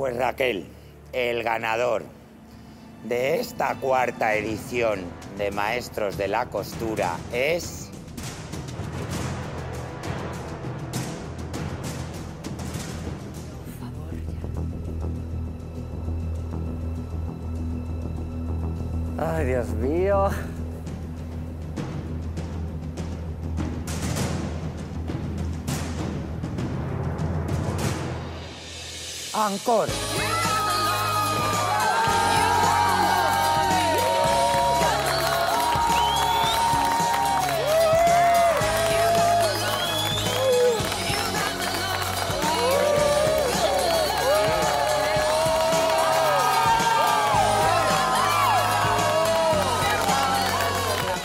Pues Raquel, el ganador de esta cuarta edición de Maestros de la Costura es... Ay, Dios mío. Ancor.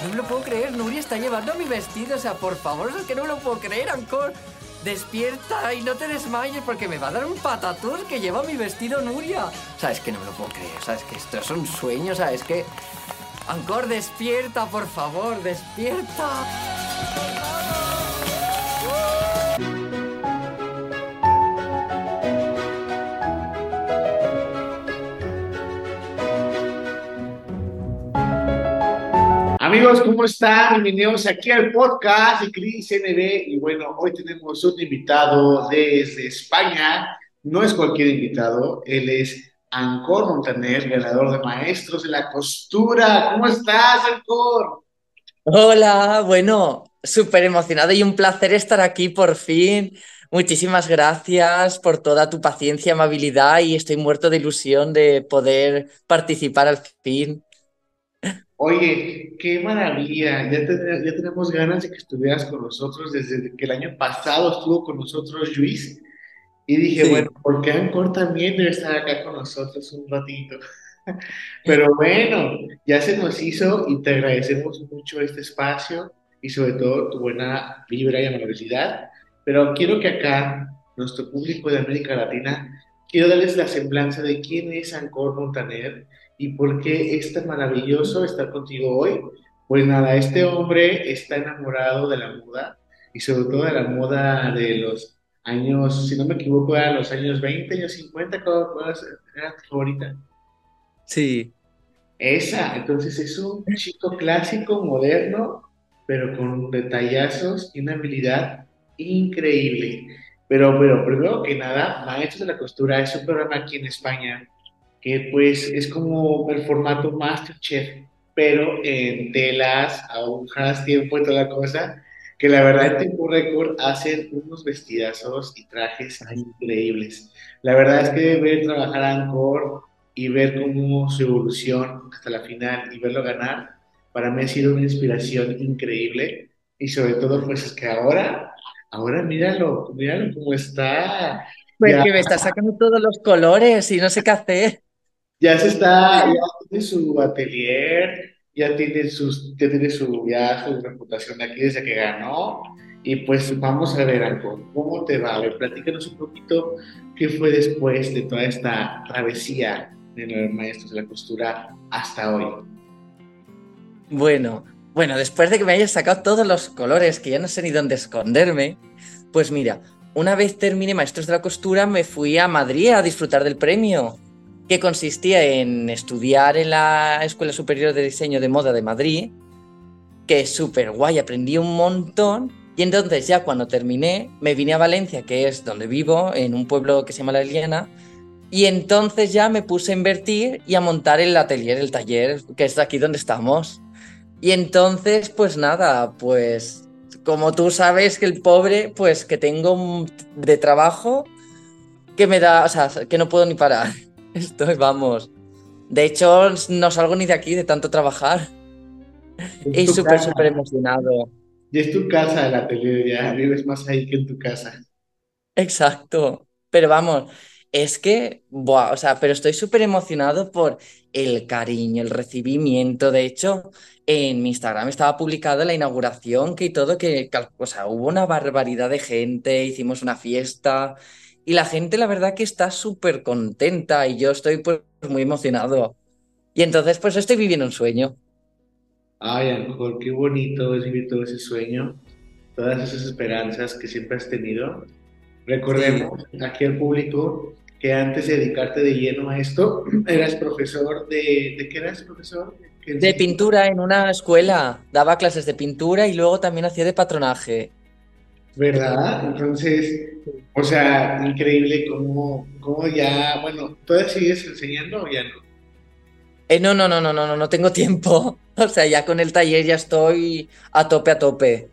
No lo puedo creer, Nuria está llevando mi vestido. O sea, por favor, es que no me lo puedo creer, Ancor. Despierta y no te desmayes porque me va a dar un patatús que lleva mi vestido Nuria. O sea, es que no me lo puedo creer. O sea, es que esto es un sueño. O sea, es que... Ancor, despierta, por favor, despierta. Amigos, ¿cómo están? Bienvenidos aquí al podcast de Cris NB. Y bueno, hoy tenemos un invitado desde España. No es cualquier invitado, él es Ancor Montaner, ganador de Maestros de la Costura. ¿Cómo estás, Ancor? Hola, bueno, súper emocionado y un placer estar aquí por fin. Muchísimas gracias por toda tu paciencia, amabilidad y estoy muerto de ilusión de poder participar al fin. Oye, qué maravilla. Ya, ten- ya tenemos ganas de que estuvieras con nosotros desde que el año pasado estuvo con nosotros Luis. Y dije, Sí. bueno, ¿por qué Ancor también debe estar acá con nosotros un ratito? Pero bueno, ya se nos hizo y te agradecemos mucho este espacio y sobre todo tu buena vibra y amabilidad. Pero quiero que acá, nuestro público de América Latina, quiero darles la semblanza de quién es Ancor Montaner y por qué es tan maravilloso estar contigo hoy. Pues nada, este hombre está enamorado de la moda y sobre todo de la moda de los años, si no me equivoco, eran los años 20, años 50, ¿cuál, era tu favorita? Sí. Esa, entonces es un chico clásico, moderno, pero con detallazos y una habilidad increíble. Pero, pero primero que nada, Maestros de la Costura es un programa aquí en España que pues es como el formato MasterChef, pero en telas, agujas, tiempo y toda la cosa, que la verdad en tiempo récord hacen unos vestidazos y trajes increíbles. La verdad es que ver trabajar a Anchor y ver cómo su evolución hasta la final y verlo ganar, para mí ha sido una inspiración increíble y sobre todo pues es que ahora, ahora míralo, míralo cómo está, Pues ya, que me está sacando todos los colores y no sé qué hacer. Ya se está, ya tiene su atelier, ya tiene sus, ya tiene su, ya su reputación aquí desde que ganó y pues vamos a ver Anco, ¿cómo te va? A ver, platícanos un poquito qué fue después de toda esta travesía de los maestros de la costura hasta hoy. Bueno, bueno, después de que me hayas sacado todos los colores, que ya no sé ni dónde esconderme, pues mira, una vez terminé Maestros de la Costura, me fui a Madrid a disfrutar del premio, que consistía en estudiar en la Escuela Superior de Diseño de Moda de Madrid, que es súper guay, aprendí un montón. Y entonces ya cuando terminé, me vine a Valencia, que es donde vivo, en un pueblo que se llama La Eliana, y entonces ya me puse a invertir y a montar el atelier, el taller, que es aquí donde estamos. Y entonces, pues nada, pues como tú sabes que el pobre, pues que tengo de trabajo que me da, o sea, que no puedo ni parar. Estoy, vamos. De hecho, no salgo ni de aquí de tanto trabajar. Es Y súper, súper emocionado. ya es tu casa el atelier, ya vives más ahí que en tu casa. Exacto. Pero vamos, es que, buah, o sea, pero estoy súper emocionado por el cariño, el recibimiento. De hecho, en mi Instagram estaba publicada la inauguración que y todo, que, o sea, hubo una barbaridad de gente, hicimos una fiesta y la gente, la verdad que está súper contenta y yo estoy pues muy emocionado. Y entonces, pues estoy viviendo un sueño. Ay, Ángel, qué bonito es vivir todo ese sueño, todas esas esperanzas que siempre has tenido. Sí, Recordemos aquí al público que que antes de dedicarte de lleno a esto, eras profesor de... ¿De qué eras profesor? De pintura en una escuela. Daba clases de pintura y luego también hacía de patronaje. ¿Verdad? Entonces, o sea, increíble cómo, cómo ya, bueno, ¿todavía sigues enseñando o ya no? Eh, no, no, no, no, no, no, no tengo tiempo. O sea, ya con el taller ya estoy a tope, a tope.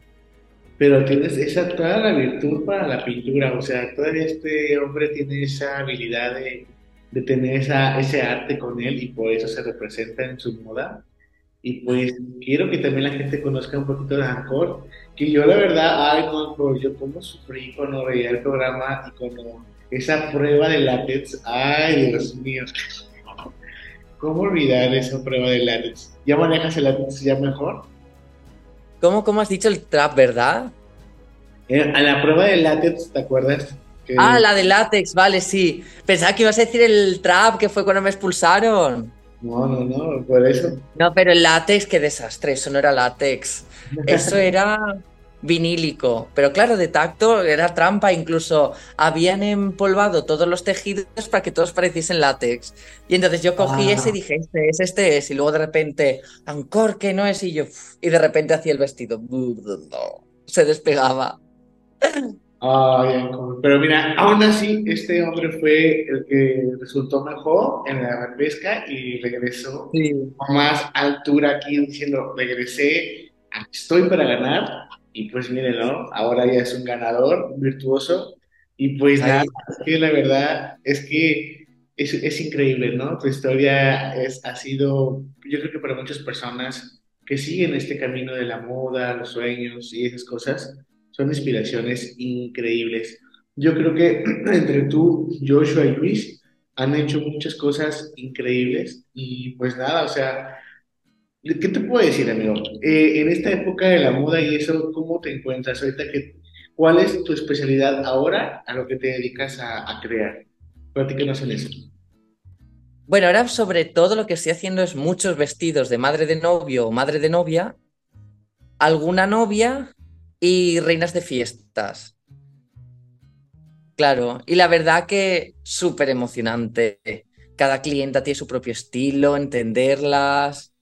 Pero tienes esa, toda la virtud para la pintura, o sea, todavía este hombre tiene esa habilidad de, de tener esa, ese arte con él y por eso se representa en su moda. Y pues quiero que también la gente conozca un poquito de Ancor, que yo la verdad, ay no, yo como sufrí cuando veía el programa y cuando esa prueba de látex, ay Dios mío, ¿cómo olvidar esa prueba de látex? ¿Ya manejas el látex ya mejor? ¿Cómo, cómo has dicho el trap, verdad? Eh, a la prueba de látex, ¿te acuerdas? Ah, la de látex, vale, sí. Pensaba que ibas a decir el trap que fue cuando me expulsaron. No, no, no, por eso. No, pero el látex, qué desastre, eso no era látex. Eso era vinílico. Pero claro, de tacto era trampa, incluso habían empolvado todos los tejidos para que todos pareciesen látex. Y entonces yo cogí ese y dije, este es, este es. Y luego de repente, Ancor, que no es. Y yo, y de repente hacía el vestido. Se despegaba. Ay, pero mira, aún así, este hombre fue el que resultó mejor en la repesca y regresó con más altura aquí diciendo, regresé, aquí estoy para ganar. Y pues miren, ¿no? Ahora ya es un ganador, virtuoso. Y pues nada, es que la verdad es que es, es, increíble, ¿no? Tu historia es, ha sido, yo creo que para muchas personas que siguen este camino de la moda, los sueños y esas cosas, son inspiraciones increíbles. Yo creo que entre tú, Joshua y Luis han hecho muchas cosas increíbles y pues nada, o sea, ¿qué te puedo decir, amigo? Eh, en esta época de la moda y eso, ¿cómo te encuentras ahorita? Que, ¿Cuál es tu especialidad ahora a lo que te dedicas a, a crear? Platícanos en eso. Bueno, ahora sobre todo lo que estoy haciendo es muchos vestidos de madre de novio o madre de novia, alguna novia y reinas de fiestas. Claro, y la verdad que súper emocionante. Cada clienta tiene su propio estilo, entenderlas.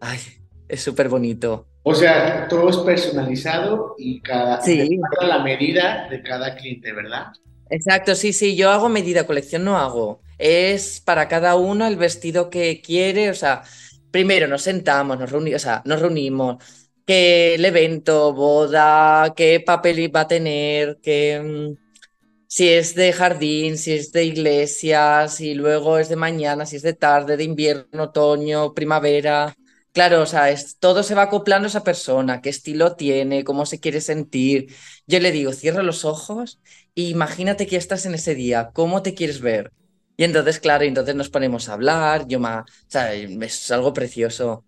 Ay, es súper bonito. O sea, todo es personalizado y cada sí. la medida de cada cliente, ¿verdad? Exacto, sí, sí, yo hago medida, colección no hago. Es para cada uno el vestido que quiere, o sea, primero nos sentamos, nos reunimos, o sea, nos reunimos, qué el evento, boda, qué papel va a tener, qué, mm, si es de jardín, si es de iglesia, si luego es de mañana, si es de tarde, de invierno, otoño, primavera. Claro, o sea, es, todo se va acoplando a esa persona, qué estilo tiene, cómo se quiere sentir. Yo le digo, cierra los ojos e imagínate que estás en ese día, ¿cómo te quieres ver? Y entonces, claro, entonces nos ponemos a hablar, yo más, o sea, es algo precioso.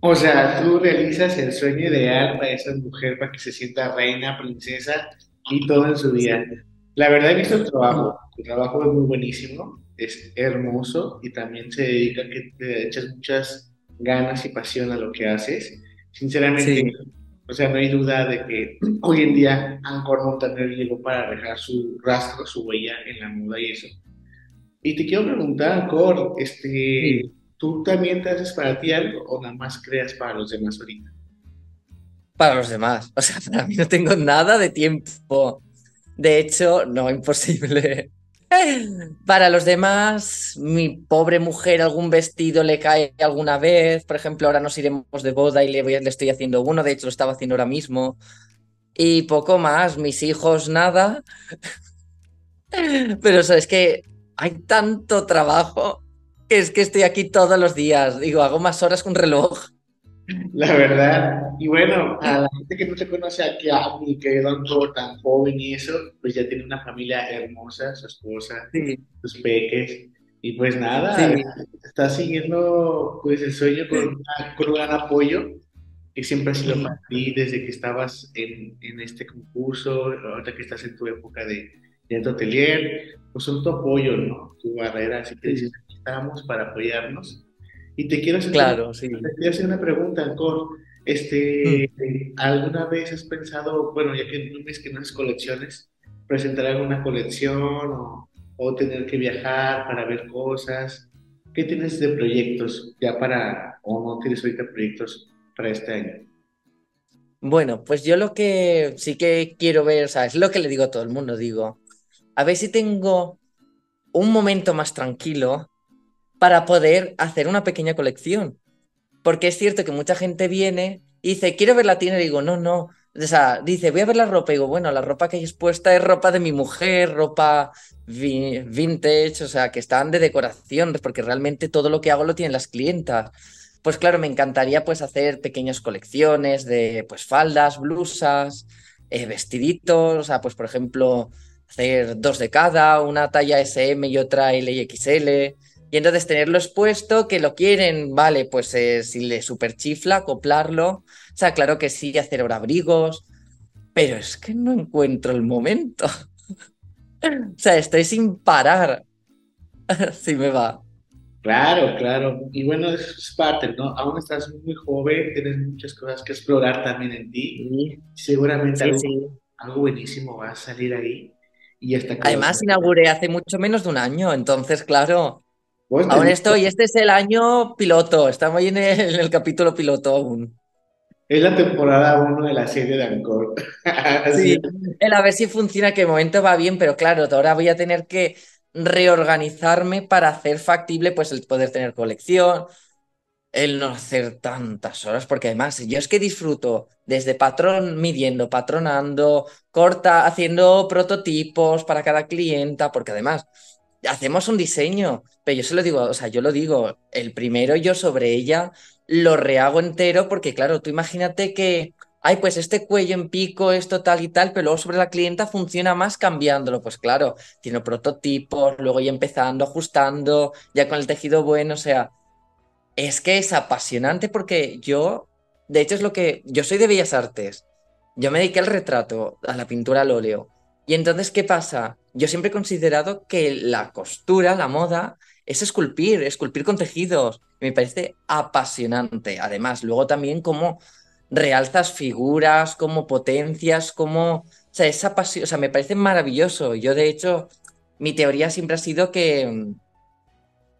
O sea, tú realizas el sueño ideal para esa mujer, para que se sienta reina, princesa y todo en su vida. La verdad he visto el trabajo, tu trabajo es muy buenísimo, es hermoso y también se dedica a que te echas muchas ganas y pasión a lo que haces. Sinceramente, o sea, no hay duda de que hoy en día Angkor Montaner llegó para dejar su rastro, su huella en la moda y eso. Y te quiero preguntar, Angkor, este, ¿Tú también te haces para ti algo o nada más creas para los demás ahorita? Para los demás. O sea, para mí no tengo nada de tiempo. De hecho, no, imposible. Para los demás, mi pobre mujer, algún vestido le cae alguna vez. Por ejemplo, ahora nos iremos de boda y le, voy, le estoy haciendo uno. De hecho, lo estaba haciendo ahora mismo. Y poco más. Mis hijos, nada. Pero eso es que hay tanto trabajo es que estoy aquí todos los días. Digo, hago más horas que un reloj. La verdad. Y bueno, a la gente que no te conoce aquí a mí, que era todo tan joven y eso, pues ya tiene una familia hermosa, su esposa, sus peques. Y pues nada, está siguiendo pues el sueño con, un gran apoyo que siempre ha sido para ti desde que estabas en, en, este concurso, ahorita que estás en tu época de, de tu atelier, pues son tu apoyo, ¿no? Tu barrera, así que dices, para apoyarnos. Y te quiero hacer, claro, una, sí. te quiero hacer una pregunta, Ancor. Este, mm. ¿Alguna vez has pensado, bueno, ya que no ves que no es colecciones, presentar alguna colección o, o tener que viajar para ver cosas? ¿Qué tienes de proyectos ya para, o no tienes ahorita proyectos para este año? Bueno, pues yo lo que sí que quiero ver, o sea, es lo que le digo a todo el mundo, digo, a ver si tengo un momento más tranquilo para poder hacer una pequeña colección. Porque es cierto que mucha gente viene y dice, quiero ver la tienda, y digo, no, no. O sea, dice, voy a ver la ropa, y digo, bueno, la ropa que hay expuesta es ropa de mi mujer, ropa vintage, o sea, que están de decoración, porque realmente todo lo que hago lo tienen las clientas. Pues claro, me encantaría pues hacer pequeñas colecciones de pues faldas, blusas, eh, vestiditos, o sea, pues por ejemplo, hacer dos de cada, una talla SM y otra LXL. Y entonces tenerlo expuesto, que lo quieren, vale, pues eh, si le super chifla, acoplarlo. O sea, claro que sí, hacer abrigos, pero es que no encuentro el momento. o sea, estoy sin parar. sí me va. Claro, claro. Y bueno, es parte, ¿no? Aún estás muy joven, tienes muchas cosas que explorar también en ti. Seguramente algo, algo buenísimo va a salir ahí. Además, inauguré hace mucho menos de un año, entonces, claro. Pues aún estoy, este es el año piloto, estamos ahí en el, capítulo piloto aún. Es la temporada 1 de la serie de Angkor. sí, el a ver si funciona, que de momento va bien, pero claro, ahora voy a tener que reorganizarme para hacer factible pues el poder tener colección, el no hacer tantas horas, porque además yo es que disfruto desde patrón, midiendo, patronando, corta, haciendo prototipos para cada clienta, porque además hacemos un diseño, pero yo se lo digo, o sea, yo lo digo, el primero yo sobre ella lo rehago entero, porque claro, tú imagínate que, ay, pues este cuello en pico, esto tal y tal, pero luego sobre la clienta funciona más cambiándolo, pues claro, tiene prototipos, luego ya empezando, ajustando, ya con el tejido bueno, o sea es que es apasionante porque yo, de hecho es lo que, yo soy de Bellas Artes, yo me dediqué al retrato, a la pintura al óleo. Y entonces, ¿qué pasa? Yo siempre he considerado que la costura, la moda, es esculpir, esculpir con tejidos. Me parece apasionante. Además, luego también cómo realzas figuras, cómo potencias, cómo... O sea, esa pasión, o sea, me parece maravilloso. Yo, de hecho, mi teoría siempre ha sido que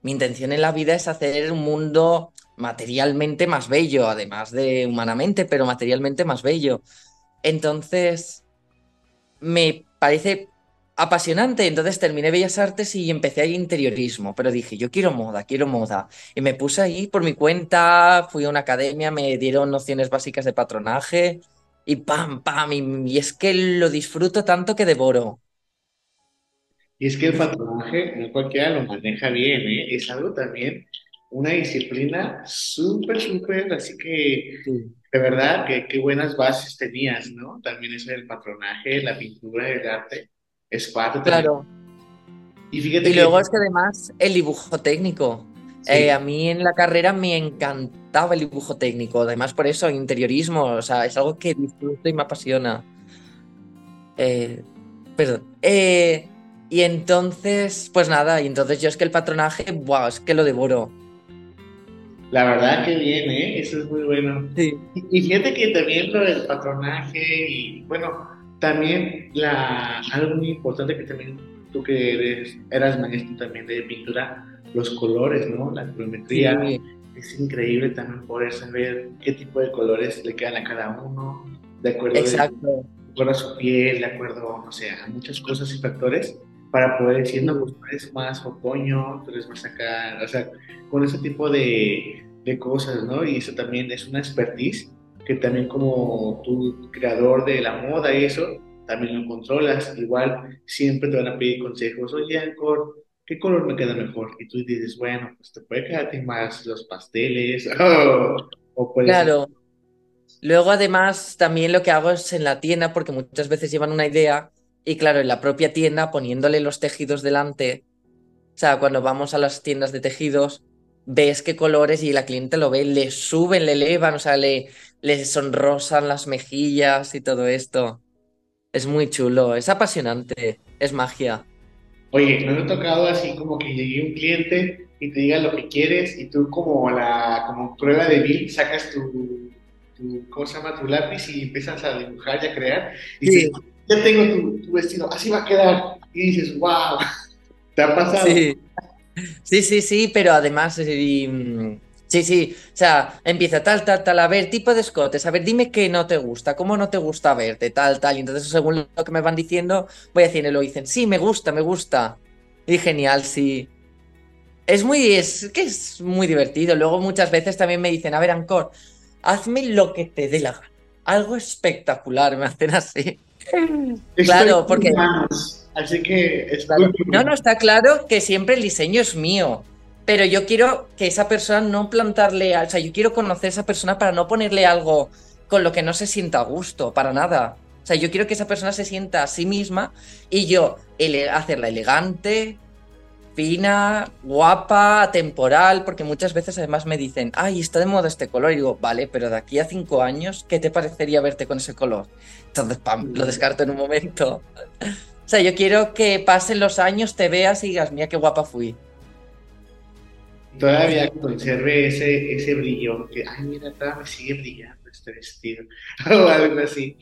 mi intención en la vida es hacer un mundo materialmente más bello, además de humanamente, pero materialmente más bello. Entonces, me parece apasionante. Entonces terminé Bellas Artes y empecé ahí interiorismo, pero dije, yo quiero moda, quiero moda. Y me puse ahí por mi cuenta, fui a una academia, me dieron nociones básicas de patronaje y pam, pam, y, y es que lo disfruto tanto que devoro. Y es que el patronaje no cualquiera lo maneja bien, ¿eh? Es algo también, una disciplina súper, súper, así que de verdad que qué buenas bases tenías, ¿no? También eso del patronaje, la pintura, el arte, es parte Claro. Y fíjate y luego es que además el dibujo técnico. Eh, a mí en la carrera me encantaba el dibujo técnico, además por eso interiorismo, o sea, es algo que disfruto y me apasiona. Eh, perdón. Eh, y entonces, pues nada, y entonces yo es que el patronaje, wow, es que lo devoro. La verdad que bien, ¿eh? Eso es muy bueno. Sí. Y, fíjate que también lo del patronaje y, bueno, también la, algo muy importante que también tú que eres, eras maestro también de pintura, los colores, ¿no? La geometría. Es increíble también poder saber qué tipo de colores le quedan a cada uno, de acuerdo, Exacto. de acuerdo a su piel, de acuerdo, no sé, a muchas cosas y factores para poder decir, no, pues tú eres más otoño, tú eres más acá, o sea, con ese tipo de, de cosas, ¿no? Y eso también es una expertise que también como tu creador de la moda y eso, también lo controlas. Igual siempre te van a pedir consejos, oye, Ancor, ¿qué color me queda mejor? Y tú dices, bueno, pues te puede quedarte más los pasteles, o, Claro. Luego, además, también lo que hago es en la tienda, porque muchas veces llevan una idea y claro, en la propia tienda, poniéndole los tejidos delante, o sea, cuando vamos a las tiendas de tejidos, ves qué colores y la cliente lo ve, le suben, le elevan, o sea, le, le sonrosan las mejillas y todo esto. Es muy chulo, es apasionante, es magia. Oye, ¿no me ha tocado así como que llegue un cliente y te diga lo que quieres y tú como la como prueba de Bill sacas tu, tu ¿cómo se llama? tu lápiz y empiezas a dibujar y a crear y ya tengo tu, vestido, así va a quedar. Y dices, wow. ¿Te ha pasado? Sí. Sí, sí, pero además, eh, mm, sí, sí, o sea, empieza tal, tal, tal, a ver, tipo de escotes, a ver, dime qué no te gusta, cómo no te gusta verte, tal, tal, y entonces según lo que me van diciendo, voy haciendo y lo dicen, sí, me gusta, me gusta, y genial, sí. Es muy, es que es muy divertido, luego muchas veces también me dicen, a ver, Ancor, hazme lo que te dé la gana, algo espectacular, me hacen así. Claro, porque... Así que No, no, está claro que siempre el diseño es mío. Pero yo quiero que esa persona no plantarle, o sea, yo quiero conocer a esa persona para no ponerle algo con lo que no se sienta a gusto, para nada. O sea, yo quiero que esa persona se sienta a sí misma y yo hacerla elegante, fina, guapa, temporal, porque muchas veces además me dicen, ay, está de moda este color. Y digo, vale, pero de aquí a cinco años, ¿qué te parecería verte con ese color? Entonces, pam, lo descarto en un momento. O sea, yo quiero que pasen los años, te veas y digas, mira qué guapa fui. Todavía conserve ese, ese brillo, que, ay, mira, todavía me sigue brillando este vestido, o algo así.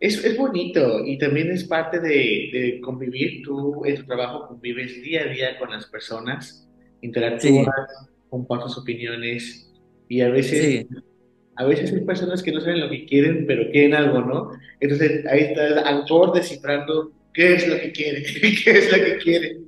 Es, es bonito y también es parte de, convivir. Tú en tu trabajo convives día a día con las personas, interactúas, compartes opiniones y a veces a veces hay personas que no saben lo que quieren, pero quieren algo, ¿no? Entonces ahí está el autor descifrando ¿Qué es lo que quiere? ¿Qué es lo que quiere?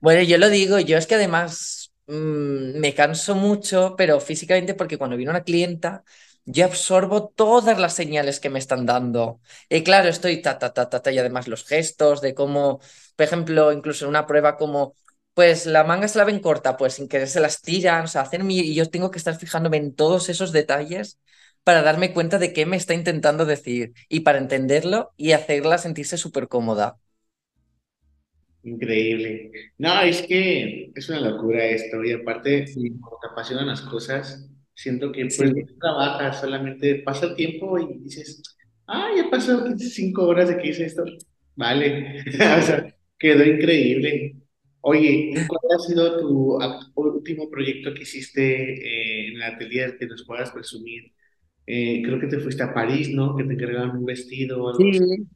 Bueno, yo lo digo, yo es que además mm, me canso mucho, pero físicamente porque cuando viene una clienta, yo absorbo todas las señales que me están dando. Y claro, estoy ta, ta, ta, ta, ta, y además los gestos de cómo, por ejemplo, incluso en una prueba como, pues la manga se la ven corta, pues sin querer se las tiran, o sea, hacen y yo tengo que estar fijándome en todos esos detalles para darme cuenta de qué me está intentando decir y para entenderlo y hacerla sentirse súper cómoda. Increíble. No, es que es una locura esto y aparte, cuando te apasionan las cosas, siento que pues no trabajas, solamente pasa el tiempo y dices, ah, ya pasó cinco horas de que hice esto. Vale, o sea, quedó increíble. Oye, ¿cuál ha sido tu último proyecto que hiciste eh, en el atelier que nos puedas presumir? Eh, creo que te fuiste a París, ¿no? Que te encargaron un vestido o algo sí.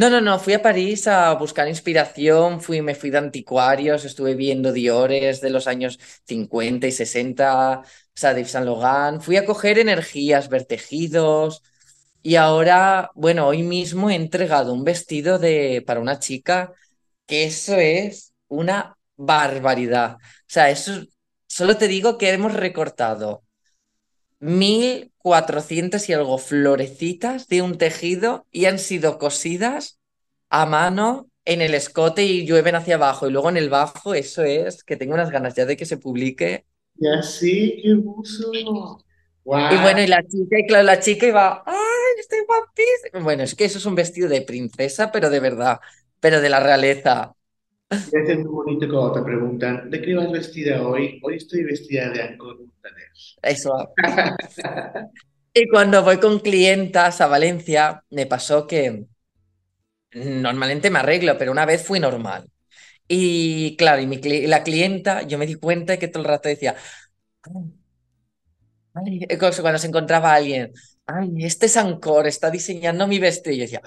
No, no, no, fui a París a buscar inspiración, fui, me fui de anticuarios, estuve viendo Diores de los años 50 y 60, o sea, de Saint Laurent, fui a coger energías, ver tejidos, y ahora, bueno, hoy mismo he entregado un vestido de, para una chica, que eso es una barbaridad. O sea, eso, solo te digo que hemos recortado 1.400 y algo florecitas de un tejido y han sido cosidas a mano en el escote y llueven hacia abajo y luego en el bajo, eso es, que tengo unas ganas ya de que se publique. Ya sí, qué hermoso. Y bueno, y la chica, y claro, la chica iba, ¡ay, estoy guapísima! Bueno, es que eso es un vestido de princesa, pero de verdad, pero de la realeza. Es muy bonito cuando te preguntan, ¿de qué vas vestida hoy? Hoy estoy vestida de Ancor Montaner. Eso. y cuando voy con clientas a Valencia, me pasó que normalmente me arreglo, pero una vez fui normal. Y claro, y mi, la clienta, yo me di cuenta de que todo el rato decía, ay, cuando se encontraba alguien, ay, este es Ancor, está diseñando mi vestido. Y yo decía,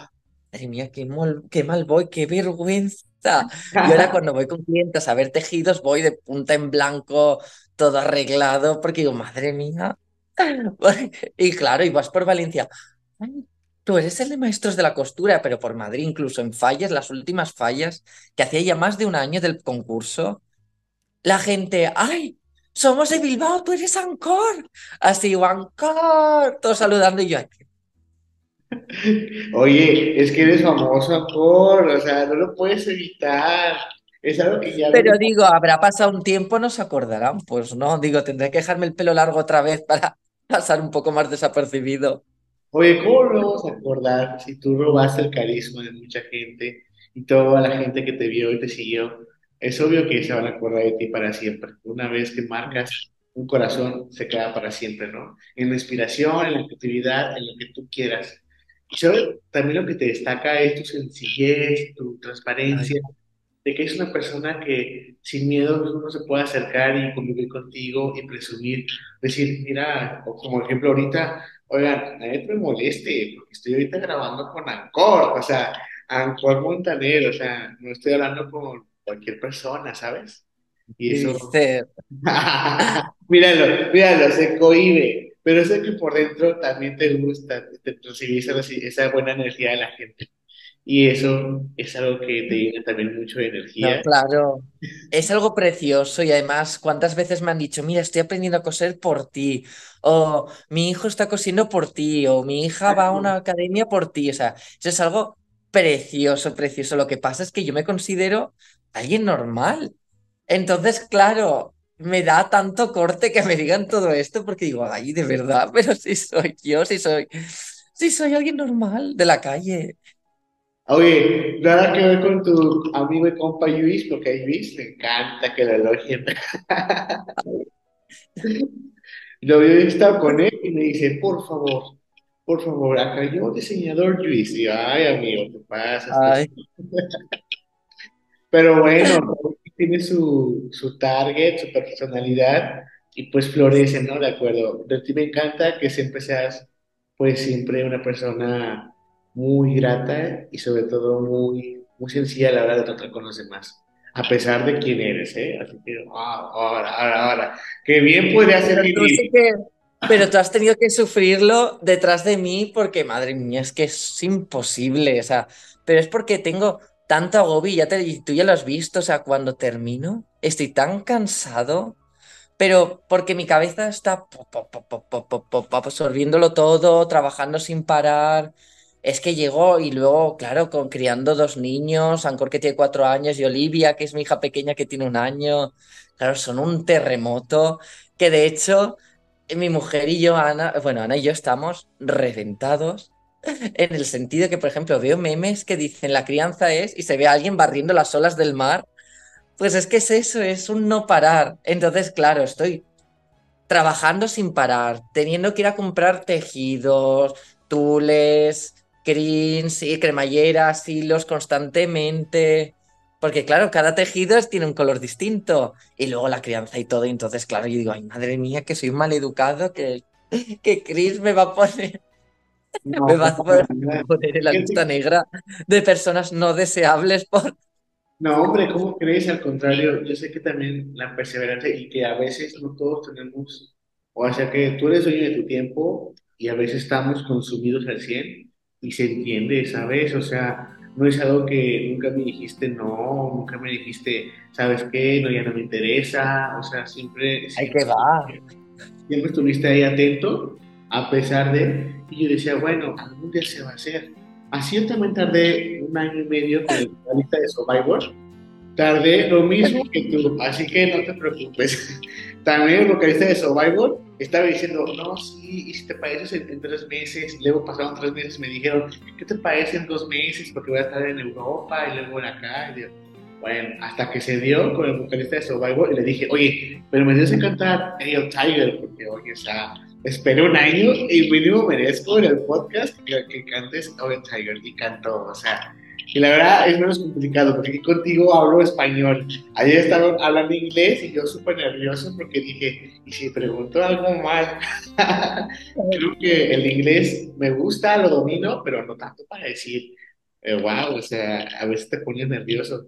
madre mía, qué qué mal voy, qué vergüenza. Y ahora cuando voy con clientes a ver tejidos, voy de punta en blanco, todo arreglado, porque digo, madre mía. Y claro, y vas por Valencia. Tú eres el de maestros de la costura, pero por Madrid, incluso en fallas, las últimas fallas, que hacía ya más de un año del concurso, la gente, ¡ay! Somos de Bilbao, tú eres Ancor. Así, Ancor, todos saludando y yo, Oye, es que eres famoso por, o sea, no lo puedes evitar. Es algo que ya. Pero digo, habrá pasado un tiempo, no se acordarán. Pues no, digo, tendré que dejarme el pelo largo otra vez para pasar un poco más desapercibido. Oye, ¿cómo lo vamos a acordar si tú robaste el carisma de mucha gente y toda la gente que te vio y te siguió? Es obvio que se van a acordar de ti para siempre. Una vez que marcas un corazón, se queda para siempre, ¿no? En la inspiración, en la creatividad, en lo que tú quieras. Yo también lo que te destaca es tu sencillez, tu transparencia, de que es una persona que sin miedo uno se puede acercar y convivir contigo y presumir, decir, mira, como ejemplo ahorita, oigan, nadie me moleste, porque estoy ahorita grabando con Ancor, o sea, Ancor Montaner, o sea, no estoy hablando con cualquier persona, ¿sabes? Y eso, Dice, míralo, míralo, se cohíbe, pero sé que por dentro también te gusta te, recibir esa, esa buena energía de la gente. Y eso es algo que te llena también mucho de no, energía. claro, es algo precioso y además, ¿cuántas veces me han dicho, mira, estoy aprendiendo a coser por ti? O mi hijo está cosiendo por ti, o mi hija va a una academia por ti. O sea, eso es algo precioso, precioso. Lo que pasa es que yo me considero alguien normal. Entonces, claro, me da tanto corte que me digan todo esto porque digo, ay, de verdad, pero si soy yo, si soy, si soy alguien normal de la calle. Oye, nada que ver con tu amigo y compa Luis, porque a Luis le encanta que lo elogien. Yo he estado con él y me dice, por favor, por favor, acá yo, diseñador Luis. Y yo, ay, amigo, te pasas. Ay, Pero bueno, tiene su, su target, su personalidad y pues florece, ¿no? De acuerdo. De ti me encanta que siempre seas, pues siempre una persona muy grata y sobre todo muy, muy sencilla a la hora de tratar con los demás, a pesar de quién eres, ¿eh? Así que, ah, ahora, ahora, ahora, qué bien podría tú sí que, pero tú has tenido que sufrirlo detrás de mí porque, madre mía, es que es imposible, o sea, pero es porque tengo tanto agobio, ya te, tú ya lo has visto, o sea, cuando termino, estoy tan cansado, pero porque mi cabeza está absorbiéndolo todo, trabajando sin parar. Es que llegó y luego, claro, con, criando dos niños, Ancor que tiene cuatro años y Olivia, que es mi hija pequeña que tiene un año. Claro, son un terremoto que de hecho mi mujer y yo, Ana, bueno, Ana y yo estamos reventados en el sentido que, por ejemplo, veo memes que dicen la crianza es y se ve a alguien barriendo las olas del mar. Pues es que es eso, es un no parar. Entonces, claro, estoy trabajando sin parar, teniendo que ir a comprar tejidos, tules, crins y cremalleras, hilos constantemente. Porque, claro, cada tejido tiene un color distinto. Y luego la crianza y todo. Y entonces, claro, yo digo, ay, madre mía, que soy un maleducado, que, que Chris me va a poner, me No, va a para poner en la lista negra de personas no deseables por... No, hombre, ¿cómo crees? Al contrario, yo sé que también la perseverancia y que a veces no todos tenemos, o sea que tú eres dueño de tu tiempo y a veces estamos consumidos al 100 y se entiende, ¿sabes? O sea, no es algo que nunca me dijiste no, nunca me dijiste, ¿sabes qué? No, ya no me interesa, o sea, siempre, siempre que va. siempre estuviste ahí atento, a pesar de, y yo decía, bueno, algún día se va a hacer. Así yo también tardé un año y medio con la lista de Survivor, tardé lo mismo que tú, así que no te preocupes. También el vocalista de Survivor estaba diciendo, no, sí, y si te pareces en, en tres meses, luego pasaron tres meses, me dijeron, ¿qué te parece en dos meses? Porque voy a estar en Europa y luego en acá. Y yo, bueno, hasta que se dio con el vocalista de Survivor y le dije, oye, pero me tienes que cantar of Tiger, porque oye, o sea, esperé un año y mínimo merezco en el podcast que, que cantes of Tiger y cantó, o sea, y la verdad es menos complicado porque contigo hablo español. Ayer estaban hablando inglés y yo súper nervioso porque dije, ¿y si pregunto algo mal? Creo que el inglés me gusta, lo domino, pero no tanto para decir, eh, wow, o sea, a veces te pones nervioso.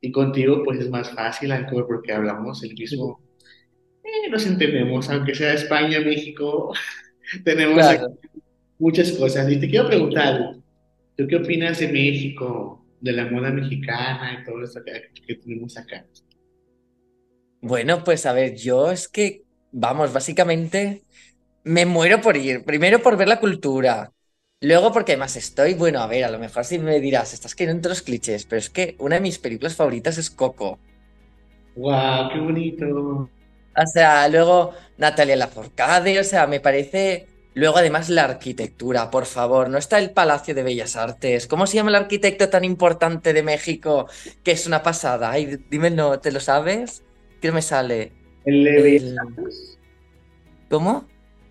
Y contigo pues es más fácil, porque hablamos el mismo, nos entendemos, aunque sea España, México, tenemos Claro. muchas cosas. Y te quiero preguntar, ¿tú qué opinas de México, de la moda mexicana y todo eso que, que tenemos acá? Bueno, pues a ver, yo es que, vamos, básicamente me muero por ir. Primero por ver la cultura. Luego porque además estoy, bueno, a ver, a lo mejor si me dirás, estás cayendo entre los clichés, pero es que una de mis películas favoritas es Coco. ¡Wow! ¡Qué bonito! O sea, luego Natalia Lafourcade, o sea, me parece... Luego además la arquitectura, por favor, no está el Palacio de Bellas Artes. ¿Cómo se llama el arquitecto tan importante de México que es una pasada? Ay, dime, no, ¿te lo sabes? ¿Qué me sale? El de Bellas El... Artes, ¿Cómo?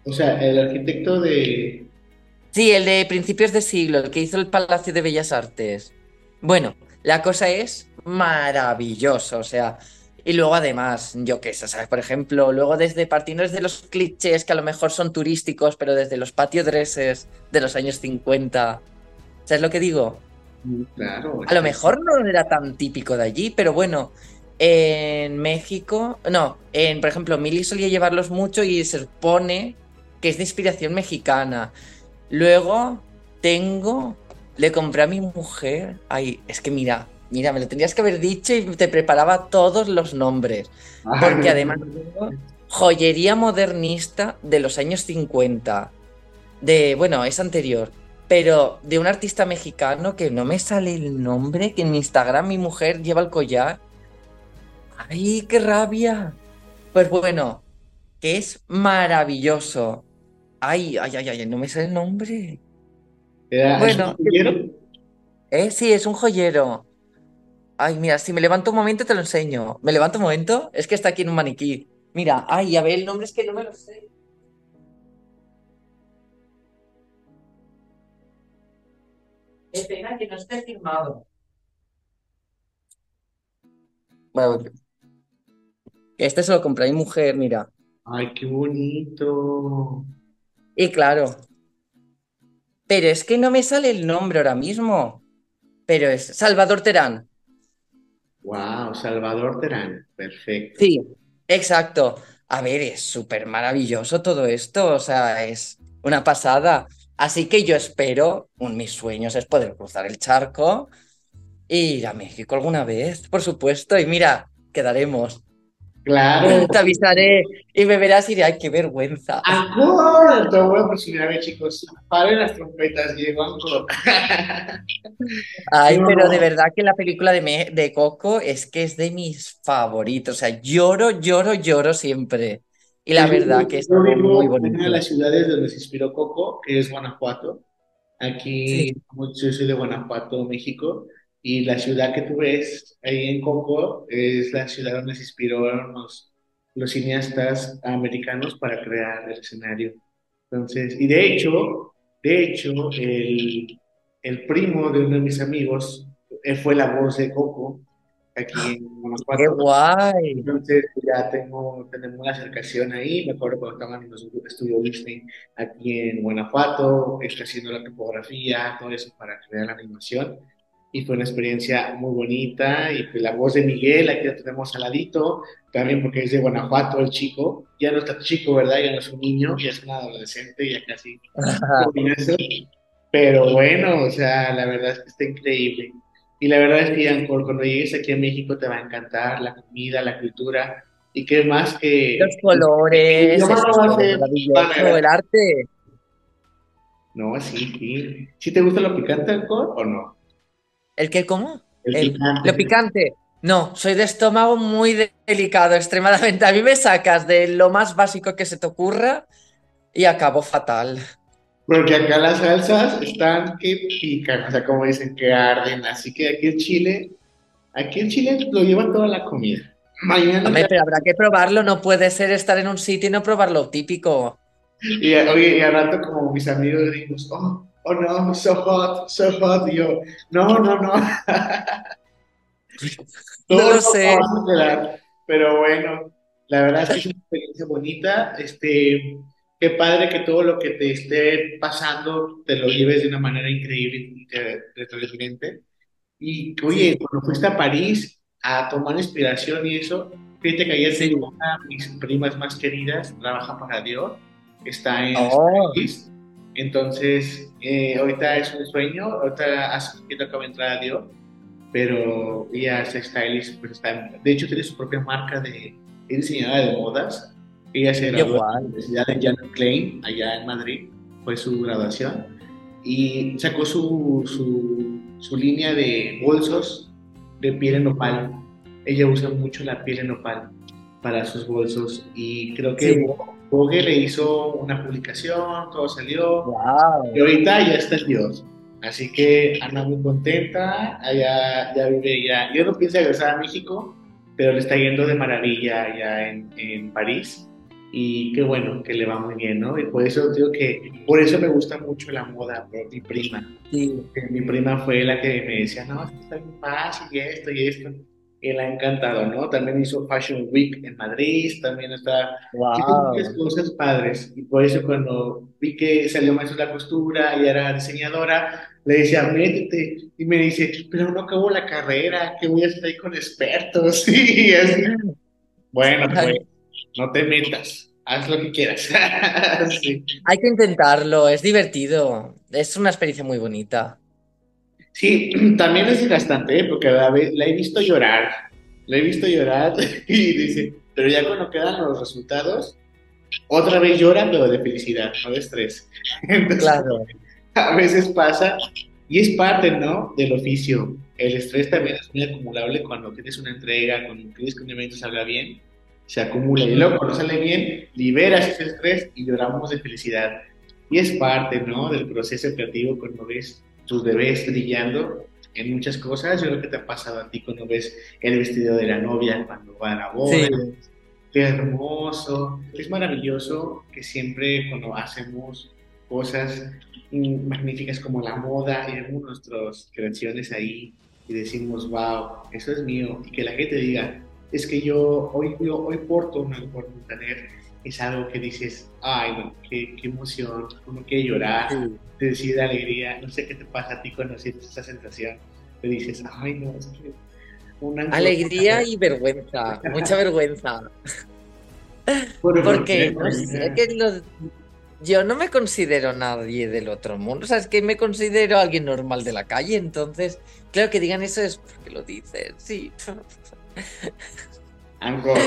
o sea, el arquitecto de... Sí, el de principios de siglo, el que hizo el Palacio de Bellas Artes. Bueno, la cosa es maravilloso, o sea, y luego además, yo qué sé, ¿sabes? Por ejemplo, luego desde partiendo desde los clichés que a lo mejor son turísticos, pero desde los patio dresses de los años 50. ¿Sabes lo que digo? Mm, Claro. A lo mejor no era tan típico de allí, pero bueno, en México, no, en, por ejemplo, Mili solía llevarlos mucho y se supone que es de inspiración mexicana. Luego tengo, le compré a mi mujer, ay, es que mira, mira, me lo tendrías que haber dicho y te preparaba todos los nombres, porque además joyería modernista de los años 50, de, bueno, es anterior. Pero de un artista mexicano que no me sale el nombre, que en Instagram mi mujer lleva el collar. ¡Ay, qué rabia! Pues bueno, que es maravilloso. Ay, ay, ay, ay, no me sale el nombre. Era, Bueno, ¿es un joyero? Eh, sí, es un joyero. Ay, mira, si me levanto un momento te lo enseño. ¿Me levanto un momento? Es que está aquí en un maniquí. Mira, ay, a ver, el nombre es que no me lo sé. Qué pena que no esté firmado. Bueno, este se lo compré a mi mujer, mira. Ay, qué bonito. Y claro, pero es que no me sale el nombre ahora mismo. Pero es Salvador Terán. Wow, Salvador Terán. Perfecto. Sí, exacto. A ver, es súper maravilloso todo esto, o sea, es una pasada. Así que yo espero, un mis sueños es poder cruzar el charco e ir a México alguna vez, por supuesto. Y mira, quedaremos. Claro. Te avisaré y me verás y diré, ay, qué vergüenza. Ancor, te voy a presionar, a ver, chicos. Paren las trompetas, Ancor. Ay, No. pero de verdad que la película de, Me- de Coco es que es de mis favoritos. O sea, lloro, lloro, lloro siempre. Y la Yo verdad vivo- que es muy bonito. una de las ciudades donde se inspiró Coco, que es Guanajuato. Aquí, Sí. yo soy de Guanajuato, México, y la ciudad que tú ves ahí en Coco es la ciudad donde se inspiraron los, los cineastas americanos para crear el escenario. Entonces, y de hecho, de hecho, el, el primo de uno de mis amigos eh, fue la voz de Coco aquí en ¡Qué Guanajuato. guay! Entonces ya tengo, tenemos una acercación ahí. Me acuerdo cuando estaban en los estudios Disney aquí en Guanajuato, está haciendo la topografía, todo eso para crear la animación. Y fue una experiencia muy bonita. Y pues la voz de Miguel, aquí lo tenemos al ladito, también porque es de Guanajuato el chico. Ya no está chico, ¿verdad? Ya no es un niño, ya es un adolescente, ya casi. Pero bueno, o sea, la verdad es que está increíble. Y la verdad es que, Ancor, cuando llegues aquí a México te va a encantar la comida, la cultura. Y qué más que... Los colores, todo el arte. No, sí, sí. ¿Sí te gusta lo picante, Ancor, o no? ¿El qué, cómo? El El- picante. lo picante. No, soy de estómago muy de- delicado, extremadamente. A mí me sacas de lo más básico que se te ocurra y acabo fatal. Porque acá las salsas están que pican, o sea, como dicen, que arden. Así que aquí en Chile, aquí en Chile lo lleva toda la comida. Mañana Hombre, pero habrá que probarlo, no puede ser estar en un sitio y no probar lo típico. Y, oye, y al rato como mis amigos dijimos, oh, oh no, so hot, so hot. Y yo, no, no, no. No lo sé. Pero bueno, la verdad es que es una experiencia bonita. Este, qué padre que todo lo que te esté pasando te lo lleves de una manera increíble y te retroalimente. Y oye, cuando fuiste a París a tomar inspiración y eso, fíjate que ayer Sí. una de mis primas más queridas, trabaja para Dior, está en Oh. París. Entonces, eh, ahorita es un sueño, ahorita hace poquito acaba de entrar a Dior, pero ella es stylist, pues está, de hecho tiene su propia marca de, es diseñadora de modas. Ella se graduó en la Universidad de Janet Klein, allá en Madrid, fue su graduación, y sacó su, su, su línea de bolsos de piel en nopal. Ella usa mucho la piel en nopal para sus bolsos, y creo que Sí. Vogue le hizo una publicación, todo salió, Wow. y ahorita ya está en Dios. Así que anda muy contenta, allá ya vive ya. Yo no pienso regresar a México, pero le está yendo de maravilla allá en, en París. Y qué bueno que le va muy bien, ¿no? Y por eso digo que, por eso me gusta mucho la moda, por mi prima. Sí. Mi prima fue la que me decía, no, es que está bien fácil y esto y esto. Y le ha encantado, ¿no? También hizo Fashion Week en Madrid, también está, sí, Wow. muchas cosas padres. Y por eso cuando vi que salió maestro de la costura y era diseñadora, le decía, métete. Y me dice, pero no acabo la carrera, que voy a estar ahí con expertos. Y así, bueno, pues, no te metas, haz lo que quieras. Sí. Hay que intentarlo, es divertido, es una experiencia muy bonita. Sí, también es desgastante, ¿eh? porque a la la he visto llorar, la he visto llorar y dice, pero ya cuando quedan los resultados, otra vez llora, pero de felicidad, no de estrés. Entonces, Claro, a veces pasa y es parte, ¿no? Del oficio. El estrés también es muy acumulable cuando tienes una entrega, cuando quieres que un evento salga bien, se acumula y luego cuando sale bien, liberas ese estrés y lloramos de felicidad. Y es parte, ¿no? Del proceso creativo cuando ves tus bebés brillando en muchas cosas. Yo creo que te ha pasado a ti cuando ves el vestido de la novia cuando va a la boda. sí, Qué hermoso. Es maravilloso que siempre cuando hacemos cosas magníficas como la moda y vemos nuestras creaciones ahí y decimos, wow, eso es mío. Y que la gente diga, es que yo hoy, yo, hoy porto un Angkor Montaner, es algo que dices, ay, no, qué, qué emoción, uno quiere llorar, te decide alegría. No sé qué te pasa a ti cuando sientes esa sensación. Te dices, ay, no, es que un Angkor Alegría y vergüenza, mucha vergüenza, Bueno, ¿por porque qué? no sé, que lo- yo no me considero nadie del otro mundo, o sea, es que me considero alguien normal de la calle, entonces, claro que digan eso es porque lo dicen, sí. Angkor,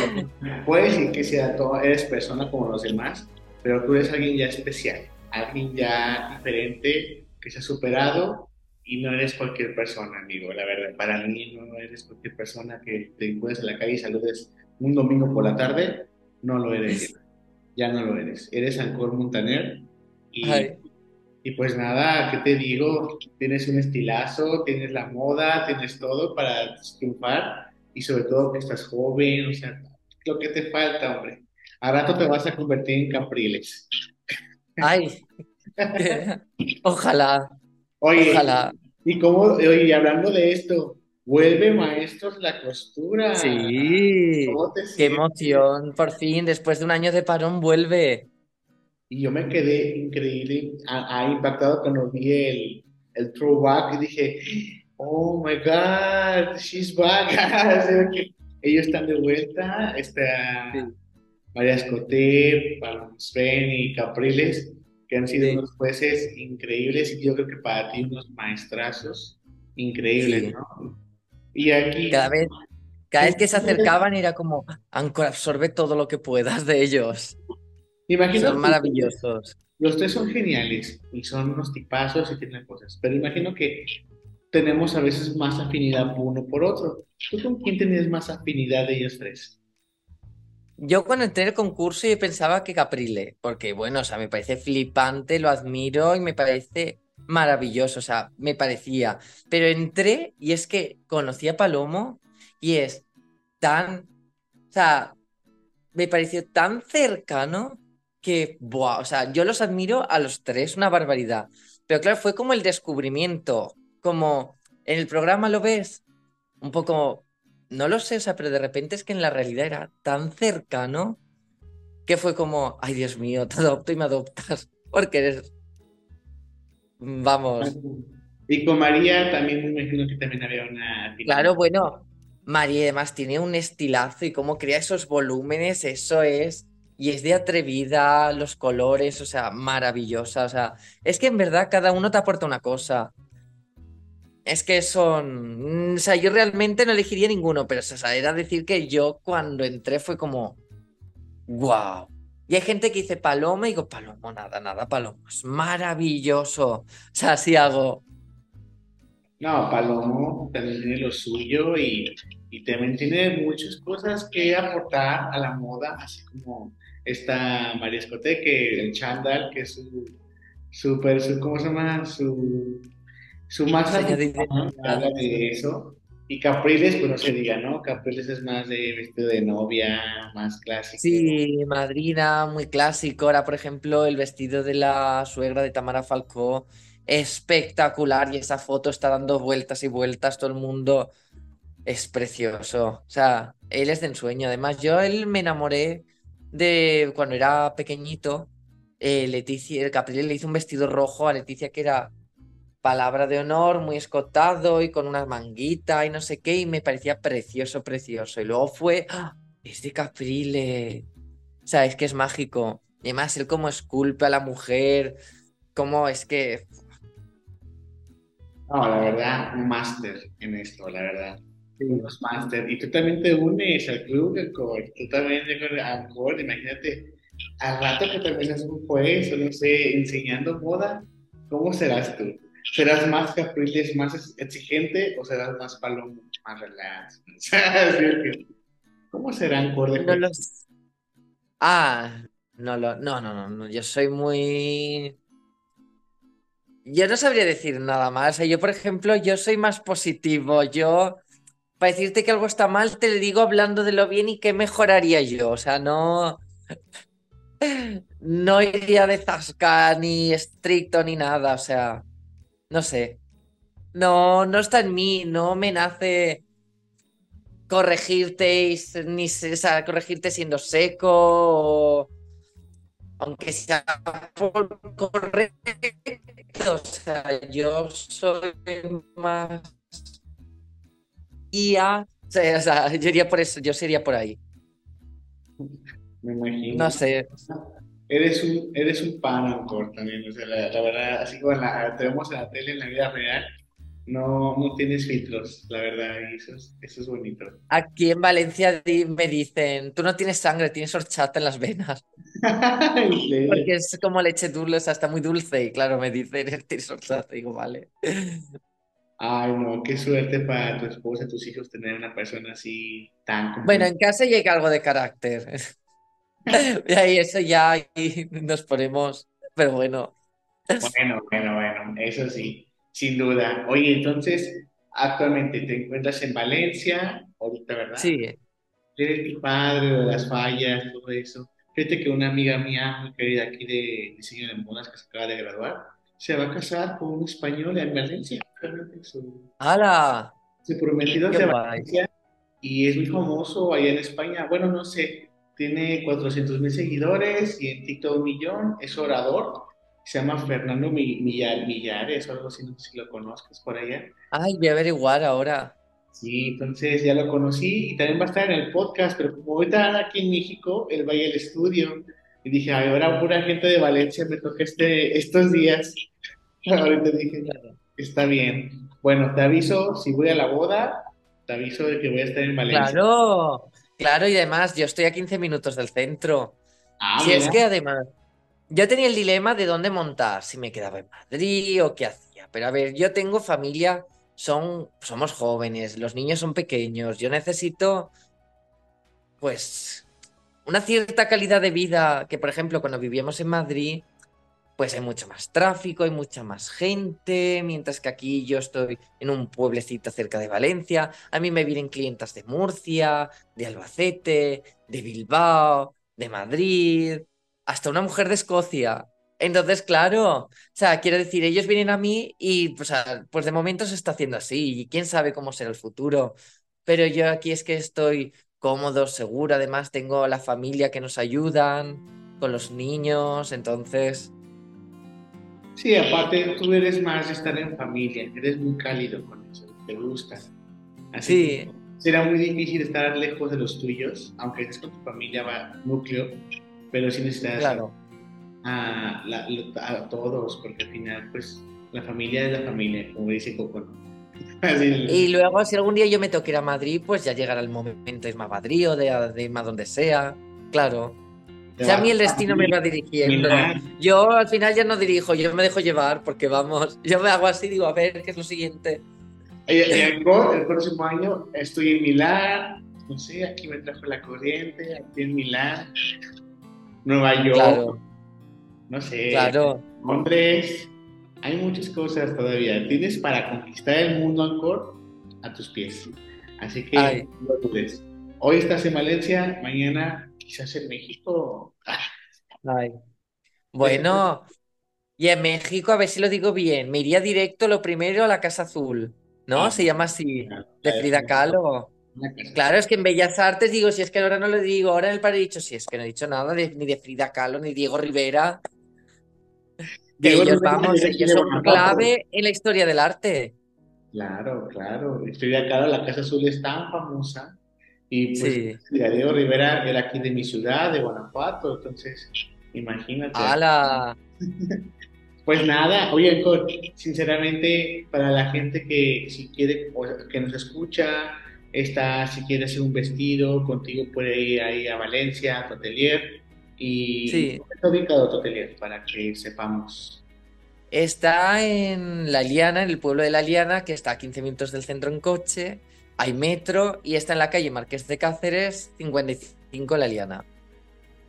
puedes decir que sea todo, eres persona como los demás, pero tú eres alguien ya especial, alguien ya diferente, que se ha superado y no eres cualquier persona, amigo, la verdad. Para mí no eres cualquier persona que te encuentres en la calle y saludes un domingo por la tarde, no lo eres ya, no lo eres. Eres Angkor Montaner y, y pues nada, ¿qué te digo? Tienes un estilazo, tienes la moda, tienes todo para triunfar y sobre todo que estás joven, o sea, lo que te falta, hombre. A rato te vas a convertir en Capriles. ay, ojalá, Oye, ojalá. y cómo, oye, hablando de esto, vuelve Maestros la Costura. Sí, ¿Cómo te qué sientes? emoción, por fin, después de un año de parón vuelve. Y yo me quedé increíble, a, a impactado cuando vi el, el throwback y dije, oh my God, she's back. Ellos están de vuelta, está Sí, María Escoté, Sven y Capriles, que han sido sí, unos jueces increíbles y yo creo que para ti unos maestrazos increíbles, sí. ¿no? Y aquí, Cada vez, cada vez que se acercaban era como, absorbe todo lo que puedas de ellos. imagino Son maravillosos. los tres son geniales y son unos tipazos y tienen cosas, pero imagino que tenemos a veces más afinidad uno por otro. ¿Tú con quién tienes más afinidad de ellos tres? Yo cuando entré en el concurso yo pensaba que Caprile, porque bueno, o sea, me parece flipante, lo admiro y me parece maravilloso, o sea, me parecía. Pero entré y es que conocí a Palomo y es tan, o sea, me pareció tan cercano que, buah, o sea, yo los admiro a los tres, una barbaridad. Pero claro, fue como el descubrimiento, como en el programa lo ves, un poco, no lo sé, o sea, pero de repente es que en la realidad era tan cercano que fue como, ay Dios mío, te adopto y me adoptas, porque eres, vamos, Y con María también me imagino que también había una claro, bueno, María además tiene un estilazo y cómo crea esos volúmenes, eso es, y es de atrevida, los colores, o sea, maravillosa, o sea, es que en verdad cada uno te aporta una cosa. Es que son, o sea, yo realmente no elegiría ninguno, pero o sea, era decir que yo cuando entré fue como, wow. Y hay gente que dice Palomo y digo, Palomo, nada, nada, Palomo, es maravilloso. O sea, sí hago, No, Palomo también tiene lo suyo y, y también tiene muchas cosas que aportar a la moda, así como esta María Escote, que el chándal, que es su, super, su, ¿cómo se llama? Su, su más señor de habla de eso. Y Capriles, pues no se diga, ¿no? Capriles es más de vestido de novia, más clásico. Sí, madrina, muy clásico. Ahora, por ejemplo, el vestido de la suegra de Tamara Falcó, espectacular. Y esa foto está dando vueltas y vueltas, todo el mundo. Es precioso. O sea, él es de ensueño. Además, yo él me enamoré de cuando era pequeñito. eh, Leticia, el Caprile le hizo un vestido rojo a Leticia que era palabra de honor, muy escotado y con una manguita y no sé qué, y me parecía precioso, precioso. Y luego fue, ¡ah! es de Caprile. O sea, es que es mágico. Y además, él como esculpe a la mujer, como es que No, la verdad, un máster en esto, la verdad. Unos máster. Y tú también te unes al club de Core. Tú también de Core, imagínate, al rato que es un juez, o no sé, enseñando moda, ¿cómo serás tú? ¿Serás más capriles, más exigente o serás más palomo, más relax? ¿Cómo serán Core de no lo juez? s- Ah, no lo, no, no, no, yo soy muy... Yo no sabría decir nada más. Sea, yo, por ejemplo, yo soy más positivo. Yo, para decirte que algo está mal, te lo digo hablando de lo bien y qué mejoraría yo. O sea, no, no iría de zasca ni estricto ni nada. O sea, no sé. No, no está en mí. No me nace corregirte y ni se- o sea, corregirte siendo seco o aunque sea por correcto. O sea, yo soy más sea, o sea, yo iría por eso, yo sería por ahí. Me imagino. No sé. Eres un, eres un pan Core también, o sea, la, la verdad, así como la, te vemos en la tele en la vida real, no, no tienes filtros, la verdad, y eso es, eso es bonito. Aquí en Valencia me dicen, tú no tienes sangre, tienes horchata en las venas. Porque es como leche dulce, o sea, está muy dulce. Y claro, me dicen, tienes horchata. Digo, vale. Ay, no, qué suerte para tu esposa, tus hijos, tener una persona así tan Bueno, en casa llega algo de carácter. Y ahí eso ya ahí nos ponemos. Pero bueno. Bueno, bueno, bueno, eso sí, sin duda. Oye, entonces, actualmente te encuentras en Valencia, ahorita, ¿verdad? Sí. Eres tu padre, de las fallas, todo eso. Fíjate que una amiga mía muy querida aquí de diseño de modas que se acaba de graduar, se va a casar con un español en Valencia. Su, ¡Hala! su prometido es ¡Qué de! Valencia y es muy famoso allá en España. Bueno, no sé, tiene 400 mil seguidores y en TikTok un millón. Es orador. Se llama Fernando Mi- Millar- Millares o algo así, no sé si lo conozcas por allá. Ay, voy a averiguar ahora. Sí, entonces ya lo conocí y también va a estar en el podcast, pero como ahorita anda aquí en México, él va a ir al estudio. Y dije, ay, ahora pura gente de Valencia me toca este, estos días. Ahorita dije, está bien. Bueno, te aviso si voy a la boda, te aviso de que voy a estar en Valencia. Claro, claro, y además yo estoy a 15 minutos del centro. Ah, Si es que además, yo tenía el dilema de dónde montar, si me quedaba en Madrid o qué hacía. Pero a ver, yo tengo familia, son, somos jóvenes, los niños son pequeños, yo necesito, pues, una cierta calidad de vida que, por ejemplo, cuando vivíamos en Madrid, pues hay mucho más tráfico, hay mucha más gente, mientras que aquí yo estoy en un pueblecito cerca de Valencia. A mí me vienen clientas de Murcia, de Albacete, de Bilbao, de Madrid, hasta una mujer de Escocia. Entonces, claro, o sea, quiero decir, ellos vienen a mí y, pues, a- pues de momento se está haciendo así y quién sabe cómo será el futuro. Pero yo aquí es que estoy cómodo, seguro, además tengo la familia que nos ayudan con los niños, entonces... Sí, aparte tú eres más de estar en familia, eres muy cálido con eso, te gusta. Así Sí, será muy difícil estar lejos de los tuyos, aunque estés con tu familia, va, núcleo, pero sí necesitas claro. a, la- a todos, porque al final, pues, la familia es la familia, como dice Coco, Y luego, si algún día yo me tengo que ir a Madrid, pues ya llegará el momento de irme a Madrid o de, de irme a donde sea. Claro. O sea, a mí el destino me va dirigiendo. Yo al final ya no dirijo, yo me dejo llevar porque vamos, yo me hago así, digo, a ver, ¿qué es lo siguiente? Y, y el, el próximo año estoy en Milán, no sé, aquí me trajo la corriente, aquí en Milán, Nueva York, Claro, no sé, claro. Londres, hay muchas cosas todavía. Tienes para conquistar el mundo, Angkor, a tus pies. Así que Ay. no lo dudes. Hoy estás en Valencia, mañana quizás en México. Ay. Bueno, y en México, a ver si lo digo bien, me iría directo lo primero a la Casa Azul. ¿no? Ah, Se llama así, de Frida Kahlo. Claro, es que en Bellas Artes digo, si es que ahora no lo digo, ahora en el padre he dicho, si es que no he dicho nada de- ni de Frida Kahlo ni Diego Rivera, Diego ellos, Rivera vamos, ellos son clave en la historia del arte. Claro, claro. Estoy acá, la Casa Azul es tan famosa. Y pues, Sí. Diego Rivera era aquí de mi ciudad, de Guanajuato. Entonces, imagínate. ¡Hala! Pues nada, oye, sinceramente, para la gente que si quiere, que nos escucha, está, si quiere hacer un vestido, contigo puede ir ahí a Valencia, a tu atelier. Y Sí. ¿dónde está ubicado tu atelier? Para que sepamos. Está en La Liana, en el pueblo de La Liana, que está a 15 minutos del centro en coche. Hay metro y está en la calle Marqués de Cáceres, 55 La Liana.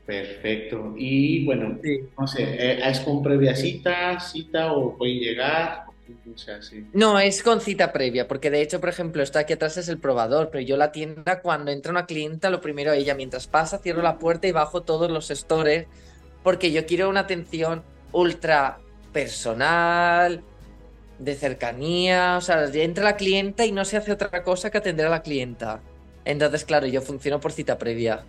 Perfecto. Y bueno, Sí. no sé, eh, ¿es con previa cita, cita o pueden llegar? O sea, sí. No, es con cita previa, porque de hecho, por ejemplo, esto aquí atrás es el probador, pero yo la tienda, cuando entra una clienta, lo primero ella, mientras pasa, cierro la puerta y bajo todos los stores, porque yo quiero una atención ultra personal, de cercanía, o sea, entra la clienta y no se hace otra cosa que atender a la clienta. Entonces, claro, yo funciono por cita previa.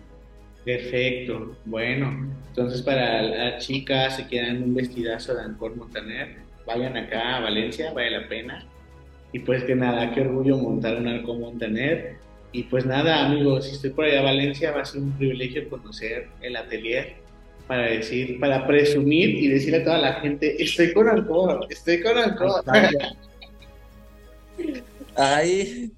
Perfecto. Bueno, entonces para las chicas que quieran un vestidazo de Ancor Montaner, vayan acá a Valencia, vale la pena. Y pues que nada, qué orgullo montar un Ancor Montaner. Y pues nada, amigos, si estoy por allá a Valencia, va a ser un privilegio conocer el atelier para decir, para presumir y decirle a toda la gente, estoy con Ancor, estoy con Ancor. Ay,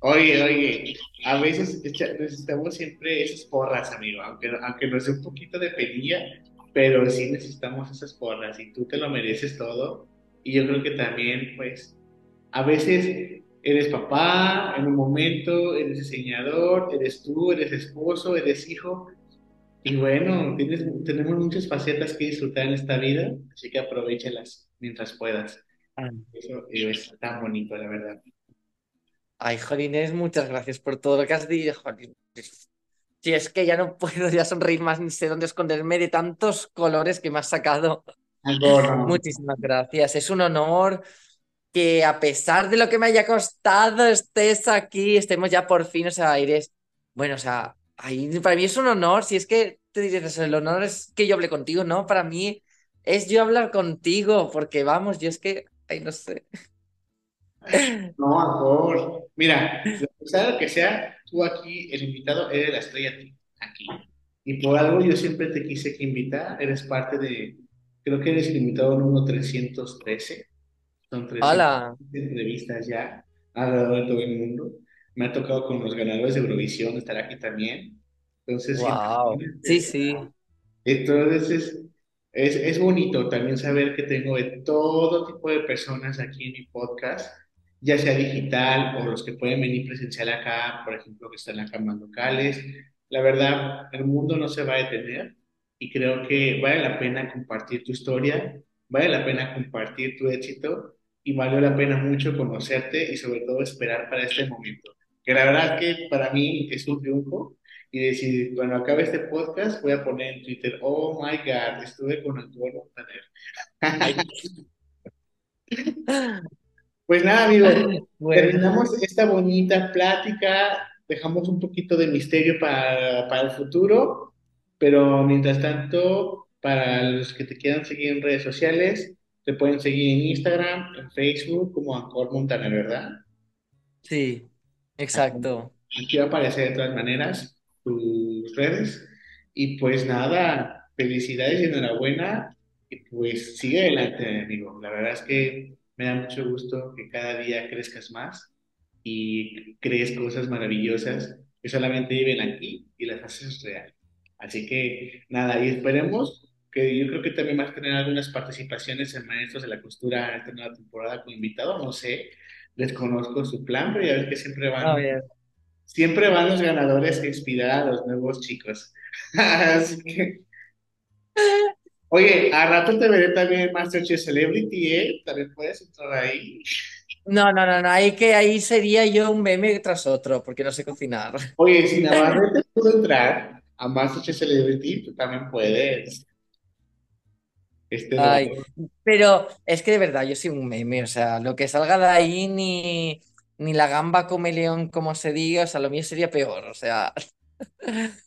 Oye, oye, a veces necesitamos siempre esas porras, amigo, aunque, aunque nos dé un poquito de penilla, pero sí necesitamos esas porras y tú te lo mereces todo. Y yo creo que también, pues, a veces eres papá en un momento, eres diseñador, eres tú, eres esposo, eres hijo. Y bueno, tienes, tenemos muchas facetas que disfrutar en esta vida, así que aprovechalas mientras puedas. Eso es tan bonito, la verdad. ay, Jolines, muchas gracias por todo lo que has dicho, Jolines. Si es que ya no puedo ya sonreír más ni sé dónde esconderme de tantos colores que me has sacado. Ancor, Muchísimas gracias. Es un honor que a pesar de lo que me haya costado estés aquí, estemos ya por fin, o sea, eres, bueno, o sea, ahí para mí es un honor, si es que te dices, el honor es que yo hable contigo, ¿no? Para mí es yo hablar contigo, porque vamos, yo es que, ay, no sé. No, Ancor. Mira, sea lo que sea, tú aquí, el invitado, eres la estrella aquí. Y por algo yo siempre te quise que invitar, eres parte de, creo que eres el invitado número 313. Son 300 Hola. entrevistas ya alrededor de todo el mundo. Me ha tocado con los ganadores de Eurovisión estar aquí también. Entonces, Wow. Sí, sí. Entonces es, es, es bonito también saber que tengo de todo tipo de personas aquí en mi podcast, ya sea digital o los que pueden venir presencial acá, por ejemplo, que están acá más locales. La verdad, el mundo no se va a detener y creo que vale la pena compartir tu historia, vale la pena compartir tu éxito y vale la pena mucho conocerte y sobre todo esperar para este momento. Que la verdad que para mí es un triunfo y decir, cuando acabe este podcast, voy a poner en Twitter, oh my God, estuve con Antonio Montaner. Pues nada, amigo, bueno. terminamos esta bonita plática, dejamos un poquito de misterio para, para el futuro, pero mientras tanto, para los que te quieran seguir en redes sociales, te pueden seguir en Instagram, en Facebook, como Ancor Montaner, ¿verdad? Sí, exacto. Aquí va a aparecer de todas maneras tus redes. Y pues nada, felicidades y enhorabuena. Y pues sigue adelante, amigo. La verdad es que me da mucho gusto que cada día crezcas más y crees cosas maravillosas que solamente viven aquí y las haces real. Así que nada, y esperemos que yo creo que también vas a tener algunas participaciones en Maestros de la Costura esta nueva temporada con invitado. No sé, desconozco su plan, pero ya ves que siempre van. Siempre van los ganadores a inspirar a los nuevos chicos. Así que. Oye, a rato te veré también en Masterchef Celebrity, ¿eh? También puedes entrar ahí. No, no, no, no, ahí que ahí sería yo un meme tras otro, porque no sé cocinar. Oye, si Navarrete pudo entrar a Masterchef Celebrity, tú también puedes. Este Ay, pero es que de verdad yo soy un meme, o sea, lo que salga de ahí ni, ni la gamba come león, como se diga, o sea, lo mío sería peor, o sea,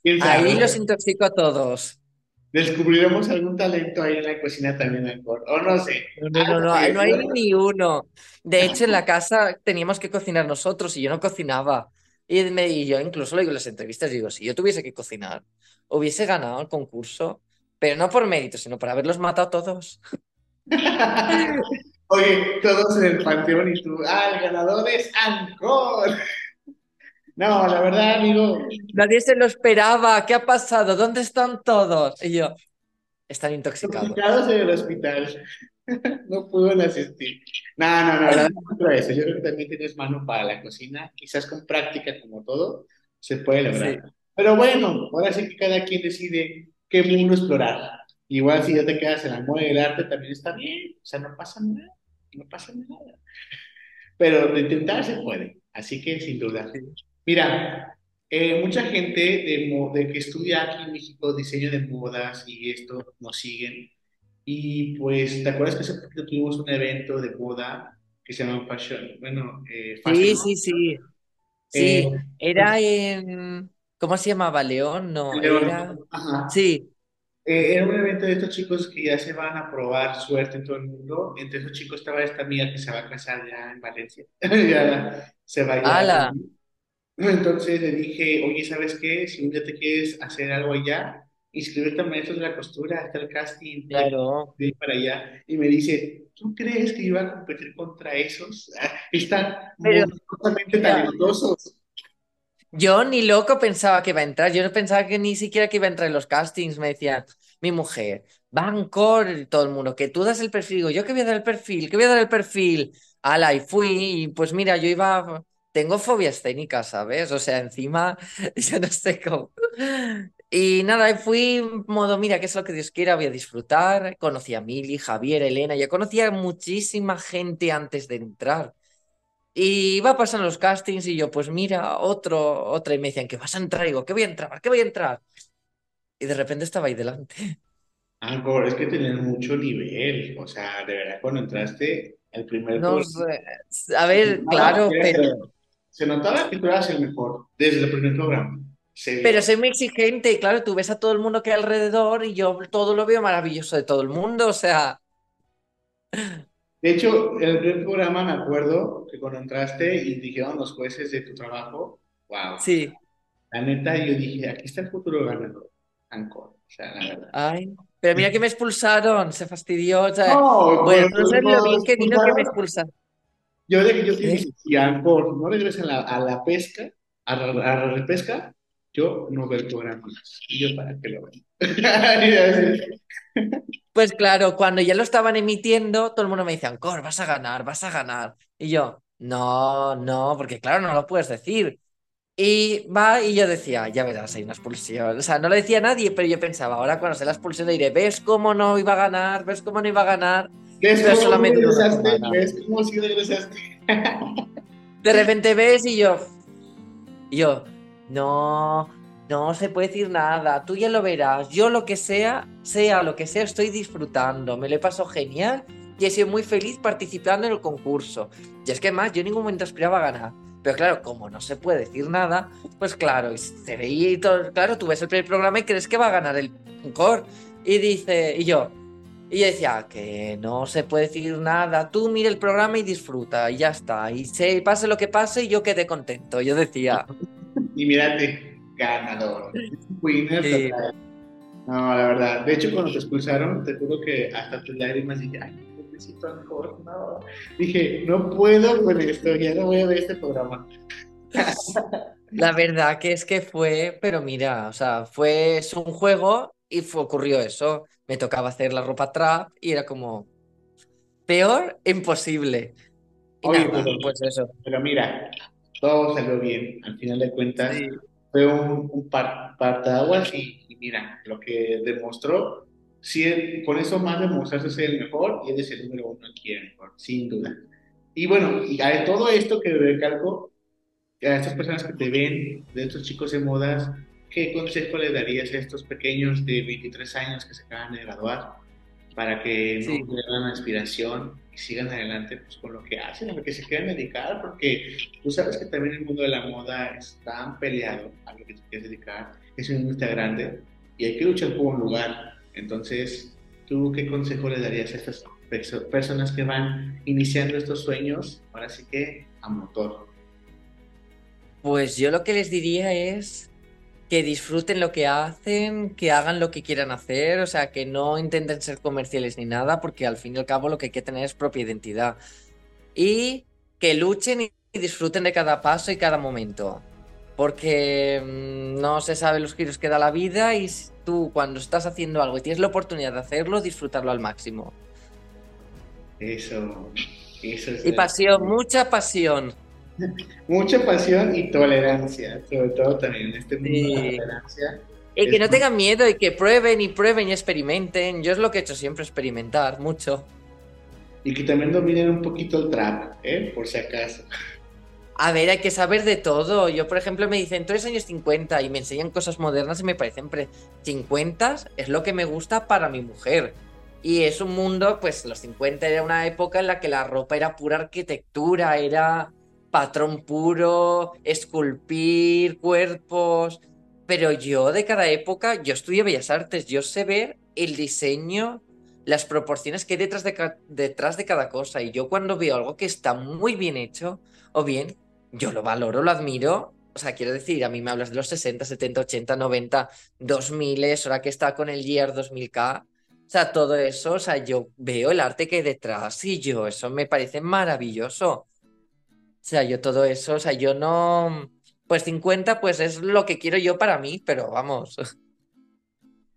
¿Quién ahí los intoxico a todos. Descubriremos algún talento ahí en la cocina también, mejor. O no sé. No, no, no, no, que... no hay ni uno. De hecho, en la casa teníamos que cocinar nosotros y yo no cocinaba. Y, me, y yo incluso lo digo en las entrevistas, digo, si yo tuviese que cocinar, hubiese ganado el concurso, pero no por mérito, sino por haberlos matado todos. Oye, todos en el panteón y tú, ah, el ganador es Ancor. No, la verdad, amigo, Nadie se lo esperaba. ¿Qué ha pasado? ¿Dónde están todos? Y yo, están intoxicados. complicados en el hospital. No pudo asistir. No, no, no, nada contra eso. Yo creo que también tienes mano para la cocina. Quizás con práctica, como todo, se puede lograr. Sí, Pero bueno, ahora sí que cada quien decide qué mundo explorar. Igual si ya te quedas en la moda del arte, también está bien. O sea, no pasa nada. No pasa nada. Pero de intentar se puede. Así que sin duda. sí. Mira, eh, mucha gente de, de que estudia aquí en México diseño de modas y esto nos siguen. Y pues, ¿te acuerdas que hace poquito tuvimos un evento de moda que se llama Fashion? Bueno, eh, Sí, Fashion. sí, sí. Eh, Sí, era en... ¿Cómo se llamaba? León, no, era... León. Ajá. Sí. Eh, era un evento de estos chicos que ya se van a probar suerte en todo el mundo. Entre esos chicos estaba esta amiga que se va a casar ya en Valencia. Ya se va ya. ¡Hala! Entonces le dije, oye, ¿sabes qué? Si un día te quieres hacer algo allá, inscríbete a Maestros de la Costura, hasta el casting, Claro. de ir para allá. Y me dice, ¿tú crees que iba a competir contra esos? Están Pero mira, talentosos. Yo ni loco pensaba que iba a entrar. Yo no pensaba que ni siquiera que iba a entrar en los castings. Me decían, mi mujer, Bancor, todo el mundo, que tú das el perfil. Digo, yo que voy a dar el perfil, que voy a dar el perfil. Ala, y fui. Y pues mira, yo iba. Tengo fobia escénica, ¿sabes? O sea, encima, yo no sé cómo. Y nada, y fui modo, mira, que es lo que Dios quiera, voy a disfrutar. Conocí a Mili, Javier, Elena, ya conocía a muchísima gente antes de entrar. Y iba pasando los castings y yo, pues mira, otro, otra, y me decían que vas a entrar, y digo, ¿qué voy a entrar? ¿Qué voy a entrar? Y de repente estaba ahí delante. Ah, por- es que tenían mucho nivel. O sea, de verdad, cuando entraste, el primer No sé, a ver, notaba claro, que pero, el- se notaba que tú eras el mejor desde el primer programa. Se pero soy muy exigente y claro, tú ves a todo el mundo que hay alrededor y yo todo lo veo maravilloso de todo el mundo, o sea, De hecho, el primer programa me acuerdo que cuando entraste y dijeron los jueces de tu trabajo, wow, sí, la neta, yo dije, aquí está el futuro ganador, Ancor, o sea, la verdad. ay, pero mira que me expulsaron, se fastidió, o sea, No, bueno, pues no sabes lo bien que vino que me expulsaron. Yo yo ¿Eh? dije, si Ancor no regresa a la, a la pesca, a la, a la repesca, yo no veo el programa. Y yo, ¿para qué lo veo? Pues claro, cuando ya lo estaban emitiendo, todo el mundo me decía, Ancor, vas a ganar, vas a ganar. Y yo, no, no, porque claro, no lo puedes decir. Y va, y yo decía, ya verás, hay una expulsión. O sea, no lo decía nadie, pero yo pensaba, ahora cuando sea la expulsión le diré, ¿ves cómo no iba a ganar? ¿Ves cómo no iba a ganar? ¿Ves cómo solamente regresaste? ¿Ves cómo sí regresaste? De repente ves y yo, y yo, no, no se puede decir nada, tú ya lo verás. Yo lo que sea, sea lo que sea, estoy disfrutando, me lo he pasado genial y he sido muy feliz participando en el concurso. Y es que más, yo en ningún momento aspiraba ganar. Pero claro, como no se puede decir nada, pues claro, se veía y todo, claro, tú ves el primer programa y crees que va a ganar el Encore. Y dice, y yo, y decía que no se puede decir nada, tú mira el programa y disfruta, y ya está. Y se pase lo que pase, yo quedé contento. Yo decía, Y mírate, ganador. Winner Sí. total. No, la verdad. De hecho, cuando te expulsaron, te juro que hasta tus lágrimas dije, ay, necesito Ancor, no. Dije, no puedo con esto, ya no voy a ver este programa. la verdad que es que fue, pero mira, o sea, fue es un juego y fue, ocurrió eso. Me tocaba hacer la ropa trap y era como, peor, imposible. Y Oye, nada, pero, pues eso. pero mira, todo salió bien. Al final de cuentas, Sí, fue un, un par, partaguas y, y mira, lo que demostró, sí, él- con eso más demostrarse ser el mejor y él es el número uno aquí en mejor, sin duda. Y bueno, y a todo esto que recalco, a estas personas que te ven, de estos chicos de modas, ¿qué consejo le darías a estos pequeños de 23 años que se acaban de graduar? para que no Sí. pierdan la inspiración y sigan adelante pues, con lo que hacen, a lo que se quieran dedicar, porque tú sabes que también el mundo de la moda es tan peleado a lo que te quieres dedicar, es una industria grande y hay que luchar por un lugar. Entonces, ¿tú qué consejo le darías a estas perso- personas que van iniciando estos sueños, ahora sí que a motor? Pues yo lo que les diría es que disfruten lo que hacen, que hagan lo que quieran hacer, o sea, que no intenten ser comerciales ni nada, porque al fin y al cabo lo que hay que tener es propia identidad. Y que luchen y disfruten de cada paso y cada momento. Porque mm, no se sabe los giros que da la vida y tú cuando estás haciendo algo y tienes la oportunidad de hacerlo, disfrutarlo al máximo. Eso, eso es Y pasión, mucha pasión. Mucha pasión y tolerancia, sobre todo también en este mundo de la Sí. tolerancia. Y que no muy- tengan miedo y que prueben y prueben y experimenten. Yo es lo que he hecho siempre, experimentar mucho. Y que también dominen un poquito el trap, ¿eh? Por si acaso. A ver, hay que saber de todo. Yo, por ejemplo, me dicen, tú eres años 50 y me enseñan cosas modernas y me parecen pre 50 es lo que me gusta para mi mujer. Y es un mundo, pues los 50 era una época en la que la ropa era pura arquitectura, era patrón puro, esculpir cuerpos. Pero yo de cada época, yo estudio Bellas Artes, yo sé ver el diseño, las proporciones que hay detrás de, detrás de cada cosa. Y yo cuando veo algo que está muy bien hecho, o bien, yo lo valoro, lo admiro. O sea, quiero decir, a mí me hablas de los 60, 70, 80, 90, 2000, ahora que está con el Year 2000K. O sea, todo eso, o sea, yo veo el arte que hay detrás y yo, eso me parece maravilloso. O sea, yo todo eso, o sea, yo no... Pues 50, pues es lo que quiero yo para mí, pero vamos.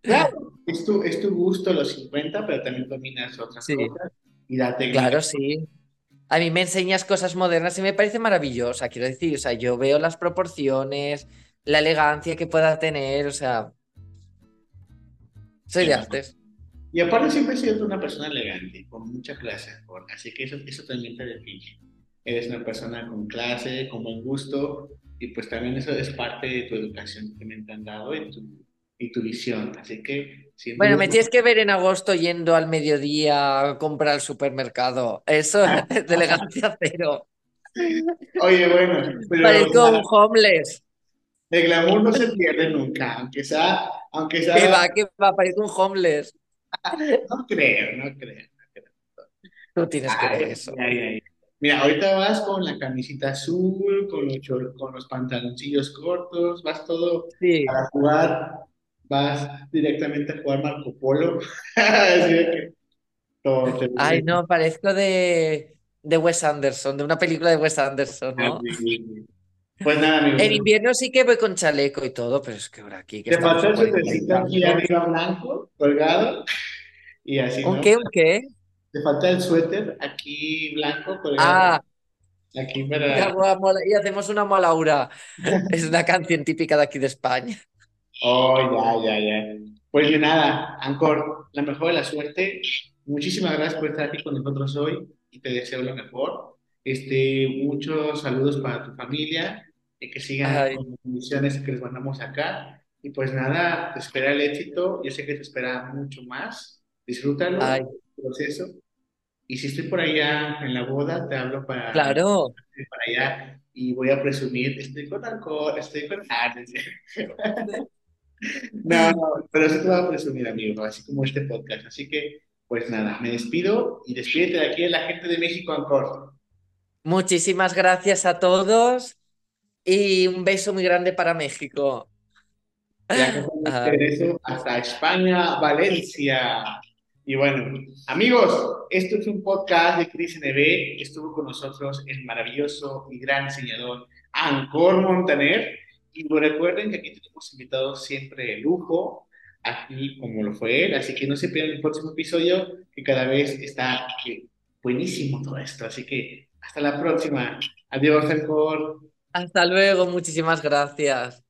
Claro, es tu, es tu gusto los 50, pero también dominas otras Sí. cosas y la técnica. Claro, sí. A mí me enseñas cosas modernas y me parece maravillosa, quiero decir, o sea, yo veo las proporciones, la elegancia que pueda tener, o sea, soy de artes. Y aparte siempre he sido una persona elegante, con mucha clase, Jorge, así que eso, eso también te define. Eres una persona con clase, con buen gusto, y pues también eso es parte de tu educación que me han dado y tu, y tu visión. Así que, Bueno, me tienes que ver en agosto yendo al mediodía a comprar al supermercado. Eso es de elegancia cero. Oye, bueno, pero Parezco un homeless. el glamour no se pierde nunca, aunque sea, aunque sea, Que va, que va, parezco un homeless. no creo, no creo. Tú tienes que ver eso. ay, ay. Mira, ahorita vas con la camisita azul, con los, con los pantaloncillos cortos, vas todo Sí. para jugar, vas directamente a jugar Marco Polo. Que todo Ay, no, parezco de, de Wes Anderson, de una película de Wes Anderson, ¿no? Así. Pues nada, amigos. En invierno sí que voy con chaleco y todo, pero es que ahora aquí que Te estamos faltó a el 40 y suétercito aquí arriba blanco, colgado, y así, ¿Un ¿no? qué? ¿Un qué? Te falta el suéter aquí blanco, colgado, Ah, aquí para... mola- y hacemos una molaura. Es una canción típica de aquí de España. Oh, ya, ya, ya. Pues de nada, Ancor, la mejor de la suerte. Muchísimas gracias por estar aquí con nosotros hoy y te deseo lo mejor. Este, muchos saludos para tu familia y que sigan Ay. con las misiones que les mandamos acá. Y pues nada, te espera el éxito. Yo sé que te espera mucho más. Disfrútalo, Ay, el proceso. Y si estoy por allá en la boda, te hablo para, claro. para allá y voy a presumir, estoy con Ancor, estoy con... Ah, no. No, pero sí te voy a presumir, amigo, así como este podcast. Así que, pues nada, me despido y despídete de aquí de la gente de México, Ancor. Muchísimas gracias a todos y un beso muy grande para México. Ya regreso hasta España, Valencia. Y bueno, amigos, esto es un podcast de Cris NB. Estuvo con nosotros el maravilloso y gran diseñador Ancor Montaner. Y recuerden que aquí tenemos invitados siempre de lujo, aquí como lo fue él. Así que no se pierdan el próximo episodio, que cada vez está buenísimo todo esto. Así que hasta la próxima. Adiós, Ancor. hasta luego, muchísimas gracias.